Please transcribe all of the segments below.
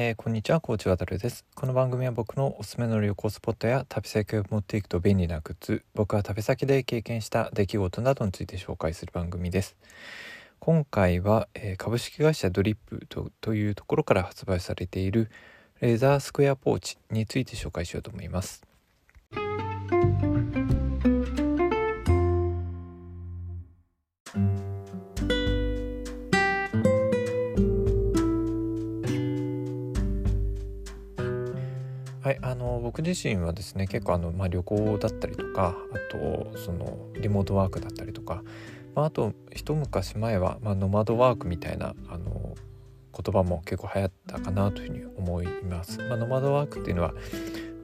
えー、こんにちは、コーチ渡です。この番組は僕のおすすめの旅行スポットや旅先を持っていくと便利なグッズ、僕は旅先で経験した出来事などについて紹介する番組です。今回は、えー、株式会社ドリップというところから発売されているレーザースクエアポーチについて紹介しようと思います。僕自身はですね結構あの、まあ、旅行だったりとかあとそのリモートワークだったりとか、まあ、あと一昔前は、まあ、ノマドワークみたいなあの言葉も結構流行ったかなというふうに思います。まあ、ノマドワークっていうのは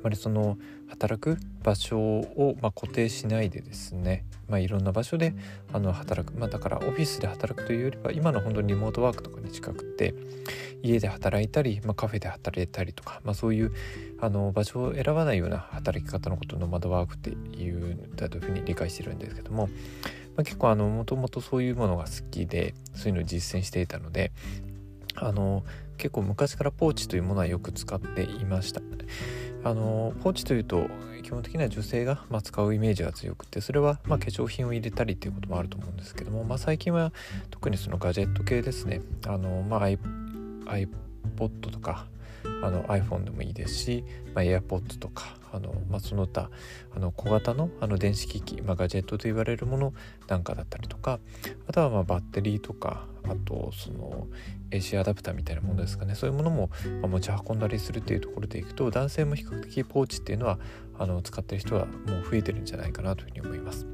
まりその働く場所をま固定しないでですね、まあ、いろんな場所であの働く、まあ、だからオフィスで働くというよりは今の本当にリモートワークとかに近くて家で働いたり、まあ、カフェで働いたりとか、まあ、そういうあの場所を選ばないような働き方のことをノマドワークっていうんだというふうに理解してるんですけども、まあ、結構もともとそういうものが好きでそういうのを実践していたのであの結構昔からポーチというものはよく使っていました。あのポーチというと基本的には女性が、ま、使うイメージが強くてそれは、ま、化粧品を入れたりっていうこともあると思うんですけども、まあ、最近は特にそのガジェット系ですね。あの、まあ、iPod とかあの iPhone でもいいですし、まあ、AirPods とかあの、まあ、その他あの小型のあの電子機器、まあ、ガジェットと言われるものなんかだったりとかあとはまあバッテリーとかあとその AC アダプターみたいなものですかねそういうものも持ち運んだりするっていうところでいくと男性も比較的ポーチっていうのはあの使ってる人はもう増えてるんじゃないかなというふうに思います。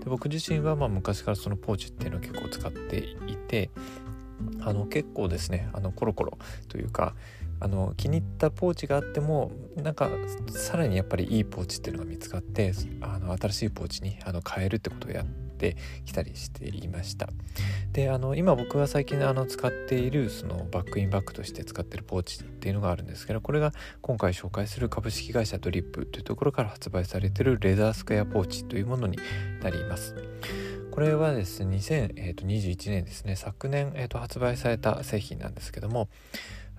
で僕自身はまあ昔からそのポーチっていうのを結構使っていてあの結構ですねあのコロコロというかあの気に入ったポーチがあってもなんかさらにやっぱりいいポーチっていうのが見つかってあの新しいポーチにあの変えるってことをやってきたりしていました。であの今僕が最近あの使っているそのバックインバッグとして使ってるポーチっていうのがあるんですけどこれが今回紹介する株式会社ドリップというところから発売されているレザースクエアポーチというものになります。これはですね2021年ですね昨年、えー、と発売された製品なんですけども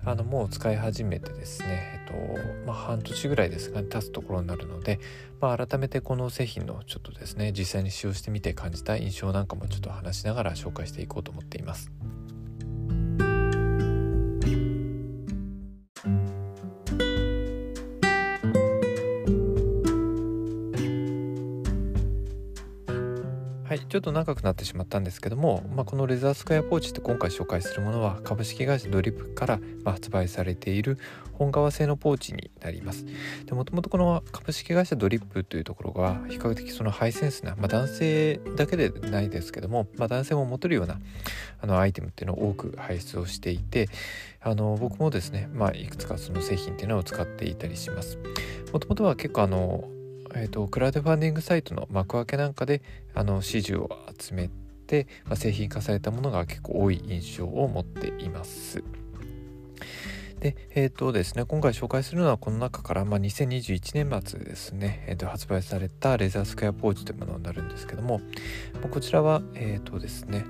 あのもう使い始めてですね、えっとまあ、半年ぐらいですが、ね、経つところになるので、まあ、改めてこの製品のちょっとですね実際に使用してみて感じた印象なんかもちょっと話しながら紹介していこうと思っています。はい、ちょっと長くなってしまったんですけども、まあ、このレザースクエアポーチって今回紹介するものは株式会社ドリップから発売されている本革製のポーチになります。でもともとこの株式会社ドリップというところが比較的そのハイセンスな、まあ、男性だけでないですけども、まあ、男性も持てるようなあのアイテムっていうのを多く輩出をしていてあの僕もですね、まあ、いくつかその製品っていうのを使っていたりします。もともとは結構あのえーと、クラウドファンディングサイトの幕開けなんかであの支持を集めて、まあ、製品化されたものが結構多い印象を持っています。で、えっ、ー、とですね、今回紹介するのはこの中から、まあ、2021年末ですね、えーと、発売されたレザースクエアポーチというものになるんですけども、こちらは、えっ、ー、とですね、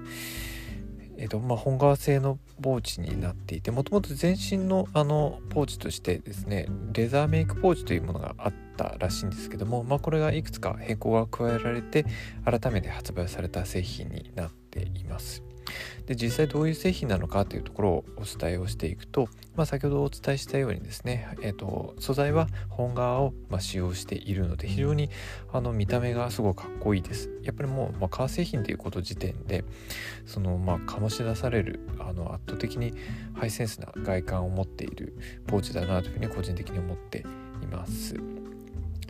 えーとまあ、本革製のポーチになっていてもともと全身のあのポーチとしてですねレザーメイクポーチというものがあってたらしいんですけども、まあ、これがいくつか変更が加えられて改めて発売された製品になっています。で実際どういう製品なのかというところをお伝えをしていくと、まあ、先ほどお伝えしたようにですね、えーと、素材は本革をま使用しているので非常にあの見た目がすごくかっこいいですやっぱりもう、まあ、革製品ということ時点でそのまあ醸し出されるあの圧倒的にハイセンスな外観を持っているポーチだなというふうに個人的に思っています。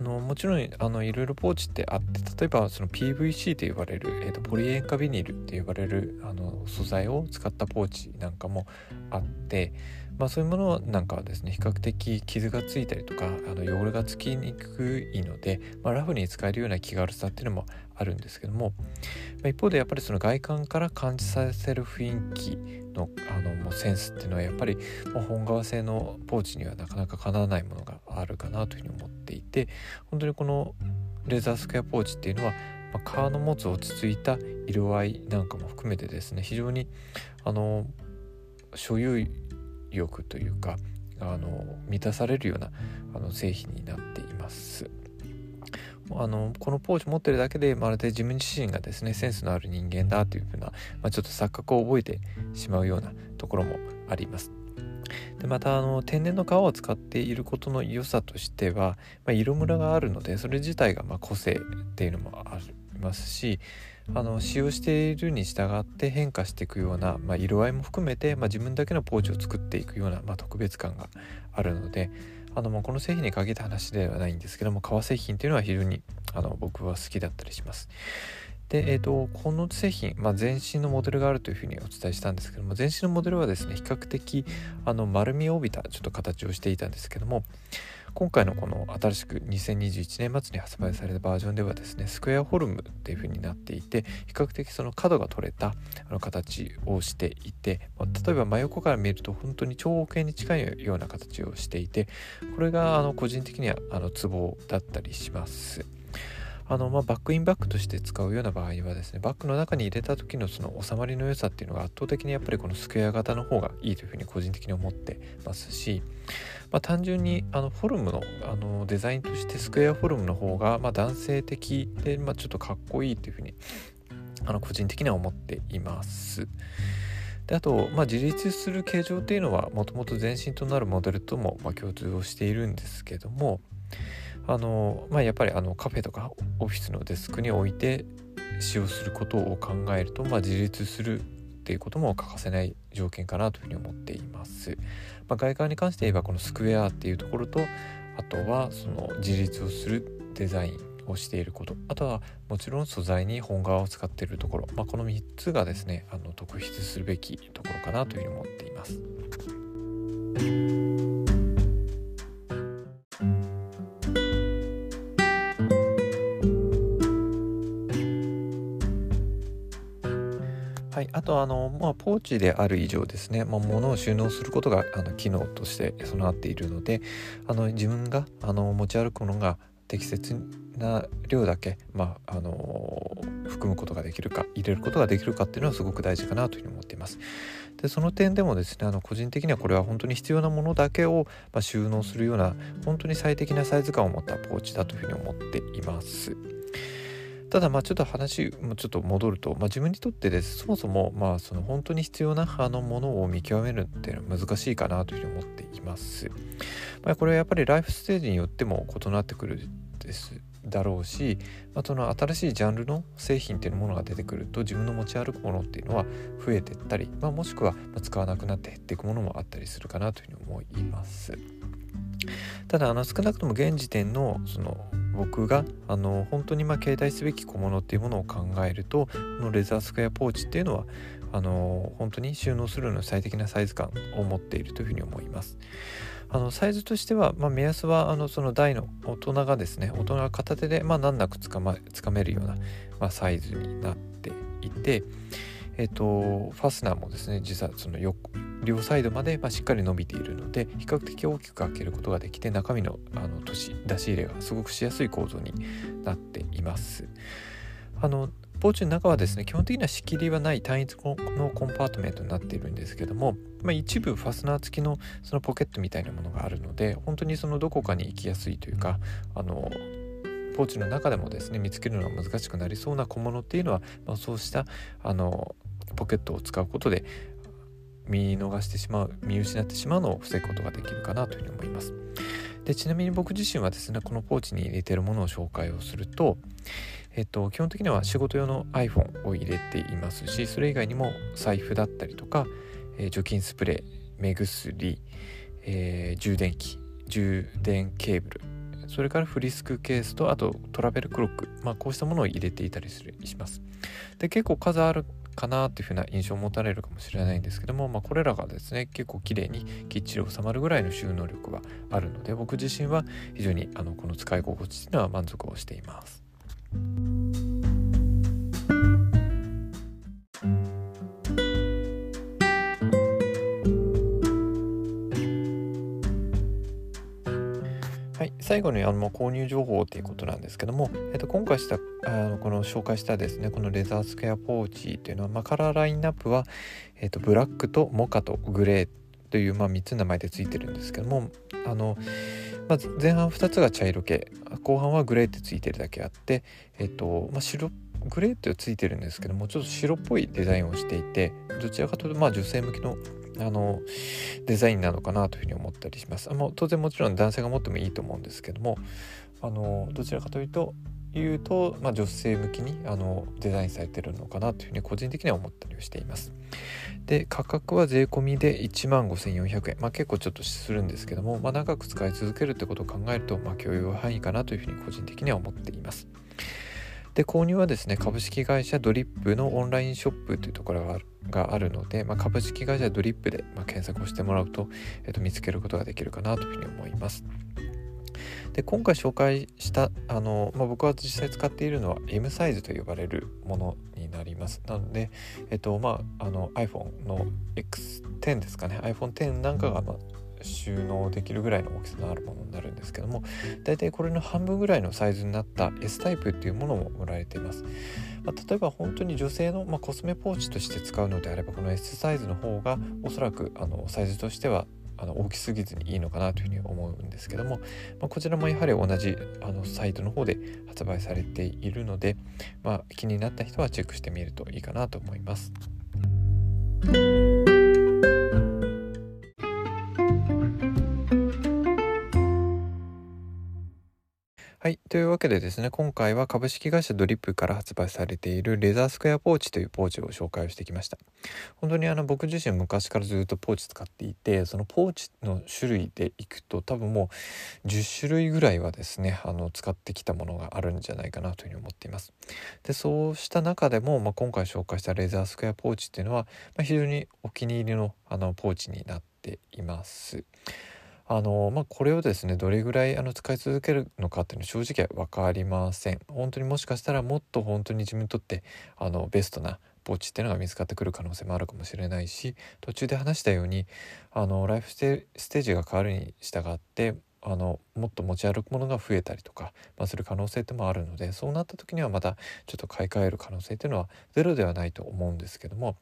あのもちろんあのいろいろポーチってあって例えばその PVC と呼ばれる、えーと、ポリ塩化ビニールって呼ばれるあの素材を使ったポーチなんかもあって、まあ、そういうものなんかはですね比較的傷がついたりとかあの汚れがつきにくいので、まあ、ラフに使えるような気軽さっていうのもあるんですけども、まあ、一方でやっぱりその外観から感じさせる雰囲気のあのもうセンスっていうのはやっぱり本革製のポーチにはなかなかかなわないものがあるかなというふうに思っていて本当にこのレザースクエアポーチっていうのは、まあ、革の持つ落ち着いた色合いなんかも含めてですね非常にあの所有欲というかあの満たされるようなあの製品になっています。あのこのポーチ持ってるだけでまるで自分自身がですねセンスのある人間だというふうな、まあ、ちょっと錯覚を覚えてしまうようなところもあります。でまたあの天然の皮を使っていることの良さとしては、まあ、色ムラがあるのでそれ自体がま個性っていうのもありますしあの使用しているに従って変化していくような、まあ、色合いも含めて、まあ、自分だけのポーチを作っていくような、ま、特別感があるのであのもうこの製品に限った話ではないんですけども革製品っていうのは非常にあの僕は好きだったりします。で、えーと、この製品、まあ、全身のモデルがあるというふうにお伝えしたんですけども全身のモデルはですね比較的あの丸みを帯びたちょっと形をしていたんですけども今回のこの新しく2021年末に発売されたバージョンではですねスクエアフォルムっていう風になっていて比較的その角が取れたあの形をしていて、例えば真横から見ると本当に長方形に近いような形をしていてこれがあの個人的にはあのツボだったりします。あのまあ、バックインバッグとして使うような場合はですねバッグの中に入れた時のその収まりの良さっていうのが圧倒的にやっぱりこのスクエア型の方がいいというふうに個人的に思ってますし、まあ、単純にあのフォルムのあのデザインとしてスクエアフォルムの方がま男性的で、ま、ちょっとかっこいいというふうにあの個人的には思っています。であと、まあ、自立する形状っていうのはもともと前身となるモデルともま共通をしているんですけどもあの、まあ、やっぱりあのカフェとかオフィスのデスクに置いて使用することを考えると、まあ、自立するっていうことも欠かせない条件かなというふうに思っています。まあ、外観に関して言えばこのスクエアっていうところとあとはその自立をするデザインをしていることあとはもちろん素材に本革を使っているところ、まあ、この3つがですねあの特筆するべきところかなというふうに思っています。とあの、まあ、ポーチである以上ですね、まあ、物を収納することがあの機能として備わっているのであの自分があの持ち歩くものが適切な量だけ、まあ、あの含むことができるか入れることができるかっていうのはすごく大事かなというふうに思っています。でその点でもですねあの個人的にはこれは本当に必要なものだけを、まあ、収納するような本当に最適なサイズ感を持ったポーチだというふうに思っています。ただまあちょっと話もちょっと戻ると、まあ、自分にとってですそもそもまあその本当に必要なあのものを見極めるっていうのは難しいかなというふうに思っています。まあ、これはやっぱりライフステージによっても異なってくるですだろうし、まあ、その新しいジャンルの製品っていうものが出てくると自分の持ち歩くものっていうのは増えてったり、まあ、もしくは使わなくなって減っていくものもあったりするかなというふうに思います。ただあの少なくとも現時点のその僕があの本当にま携帯すべき小物っていうものを考えるとこのレザースクエアポーチっていうのはあの本当に収納するのに最適なサイズ感を持っているというふうに思います。あのサイズとしては、まあ、目安はあのその大の大人がですね大人が片手で、まあ、難なくつか,、ま、つかめるような、まあ、サイズになっていて、えっ、とファスナーもですね実はその横両サイドまで、まあ、しっかり伸びているので比較的大きく開けることができて中身のあの出し出し入れがすごくしやすい構造になっています。あのポーチの中はですね基本的には仕切りはない単一のコンパートメントになっているんですけども、まあ、一部ファスナー付きのそのポケットみたいなものがあるので本当にそのどこかに行きやすいというかあのポーチの中でもですね見つけるのが難しくなりそうな小物っていうのは、まあ、そうしたあのポケットを使うことで見逃してしまう見失ってしまうのを防ぐことができるかなというふうに思います。でちなみに僕自身はですねこのポーチに入れているものを紹介をするとえっと基本的には仕事用の iPhone を入れていますしそれ以外にも財布だったりとか、えー、除菌スプレー目薬、えー、充電器充電ケーブルそれからフリスクケースとあとトラベルクロック、まあ、こうしたものを入れていたりするします。で結構数あるかなっていうふうな印象を持たれるかもしれないんですけども、まあ、これらがですね結構綺麗にきっちり収まるぐらいの収納力はあるので僕自身は非常にあのこの使い心地っていうのは満足をしています。最後にあの購入情報ということなんですけども、えっと、今回したあのこの紹介したですねこのレザースクエアポーチというのは、まあ、カラーラインナップは、えっと、ブラックとモカとグレーという、まあ、3つの名前でついてるんですけどもあの、まあ、前半2つが茶色系後半はグレーってついてるだけあって、えっとまあ、白グレーってついてるんですけどもちょっと白っぽいデザインをしていてどちらかというとまあ女性向きのあのデザインなのかなというふうに思ったりします。あの当然もちろん男性が持ってもいいと思うんですけどもあのどちらかというと言うと、まあ、女性向きにあのデザインされてるのかなというふうに個人的には思ったりしています。で価格は税込みで1万5400円、まあ、結構ちょっとするんですけども、まあ、長く使い続けるってことを考えると、まあ、許容範囲かなというふうに個人的には思っています。で購入はですね株式会社ドリップのオンラインショップというところがあるがあるので、まあ、株式会社ドリップで、ま検索をしてもらうと、えっと、見つけることができるかなというふうに思います。で今回紹介したあの、まあ、僕は実際使っているのは M サイズと呼ばれるものになります。なので、えっとまあ、あの iPhone の X10 ですかね。iPhone10 なんかが、まあ、収納できるぐらいの大きさのあるものになるんですけども大体これの半分ぐらいのサイズになった S タイプっていうものも売られています、まあ、例えば本当に女性の、まあ、コスメポーチとして使うのであればこの S サイズの方がおそらくあのサイズとしてはあの大きすぎずにいいのかなというふうに思うんですけども、まあ、こちらもやはり同じあのサイトの方で発売されているので、まあ、気になった人はチェックしてみるといいかなと思います。はい。というわけでですね、今回は株式会社ドリップから発売されているレザースクエアポーチというポーチを紹介をしてきました。本当にあの僕自身昔からずっとポーチ使っていて、そのポーチの種類でいくと多分もう10種類ぐらいはですね、あの使ってきたものがあるんじゃないかなというふうに思っています。で、そうした中でも、まあ、今回紹介したレザースクエアポーチっていうのは、まあ、非常にお気に入りのあのポーチになっています。あのまあ、これをですねどれぐらいあの使い続けるのかっていうのは正直分かりません。本当にもしかしたらもっと本当に自分にとってあのベストなポーチっていうのが見つかってくる可能性もあるかもしれないし途中で話したようにあのライフステージが変わるに従ってあのもっと持ち歩くものが増えたりとか、まあ、する可能性ってもあるのでそうなった時にはまたちょっと買い替える可能性っていうのはゼロではないと思うんですけども、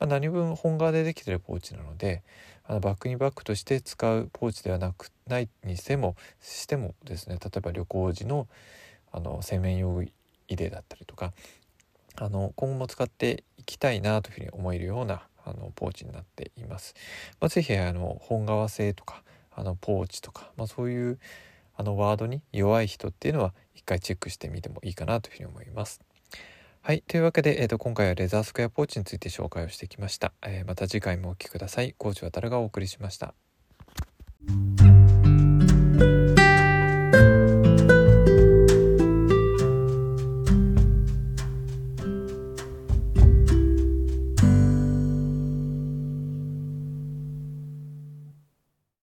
まあ、何分本革でできてるポーチなのであのバックにバッグとして使うポーチではなくないにしてもしてもですね例えば旅行時のあの洗面用入れだったりとかあの今後も使っていきたいなというふうに思えるようなあのポーチになっています。まあ、ぜひあの本革製とかあのポーチとか、まあ、そういうあのワードに弱い人っていうのは一回チェックしてみてもいいかなというふうに思います。はい。というわけで、えーと、今回はレザースクエアポーチについて紹介をしてきました。えー、また次回もお聴きください。コーチ渡がお送りしました。